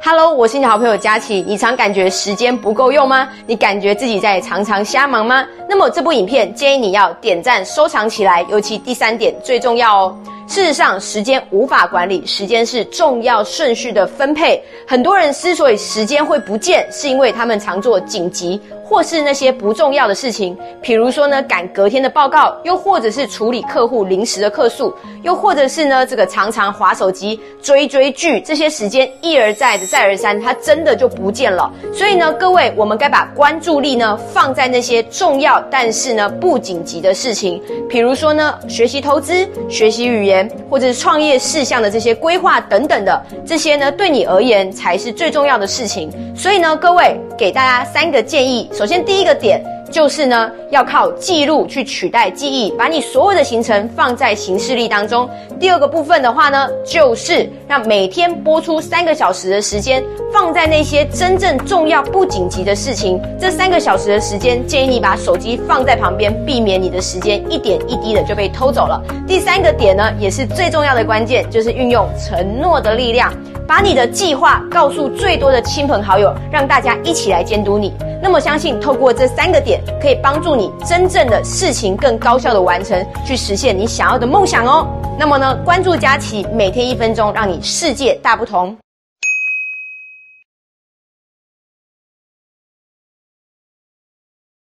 Hello，我是你的好朋友佳琪。你常感觉时间不够用吗？你感觉自己在常常瞎忙吗？那么这部影片建议你要点赞收藏起来，尤其第三点最重要哦。事实上，时间无法管理，时间是重要顺序的分配。很多人之所以时间会不见，是因为他们常做紧急或是那些不重要的事情，比如说呢赶隔天的报告，又或者是处理客户临时的客诉，又或者是呢这个常常划手机追追剧，这些时间一而再的再而三，它真的就不见了。所以呢，各位，我们该把关注力呢放在那些重要但是呢不紧急的事情，比如说呢学习投资、学习语言。或者是创业事项的这些规划等等的，这些呢对你而言才是最重要的事情。所以呢，各位给大家三个建议。首先，第一个点。就是呢，要靠记录去取代记忆，把你所有的行程放在行事历当中。第二个部分的话呢，就是让每天播出三个小时的时间，放在那些真正重要不紧急的事情。这三个小时的时间，建议你把手机放在旁边，避免你的时间一点一滴的就被偷走了。第三个点呢，也是最重要的关键，就是运用承诺的力量，把你的计划告诉最多的亲朋好友，让大家一起来监督你。那么相信透过这三个点，可以帮助你真正的事情更高效的完成，去实现你想要的梦想哦。那么呢，关注佳琪，每天一分钟，让你世界大不同。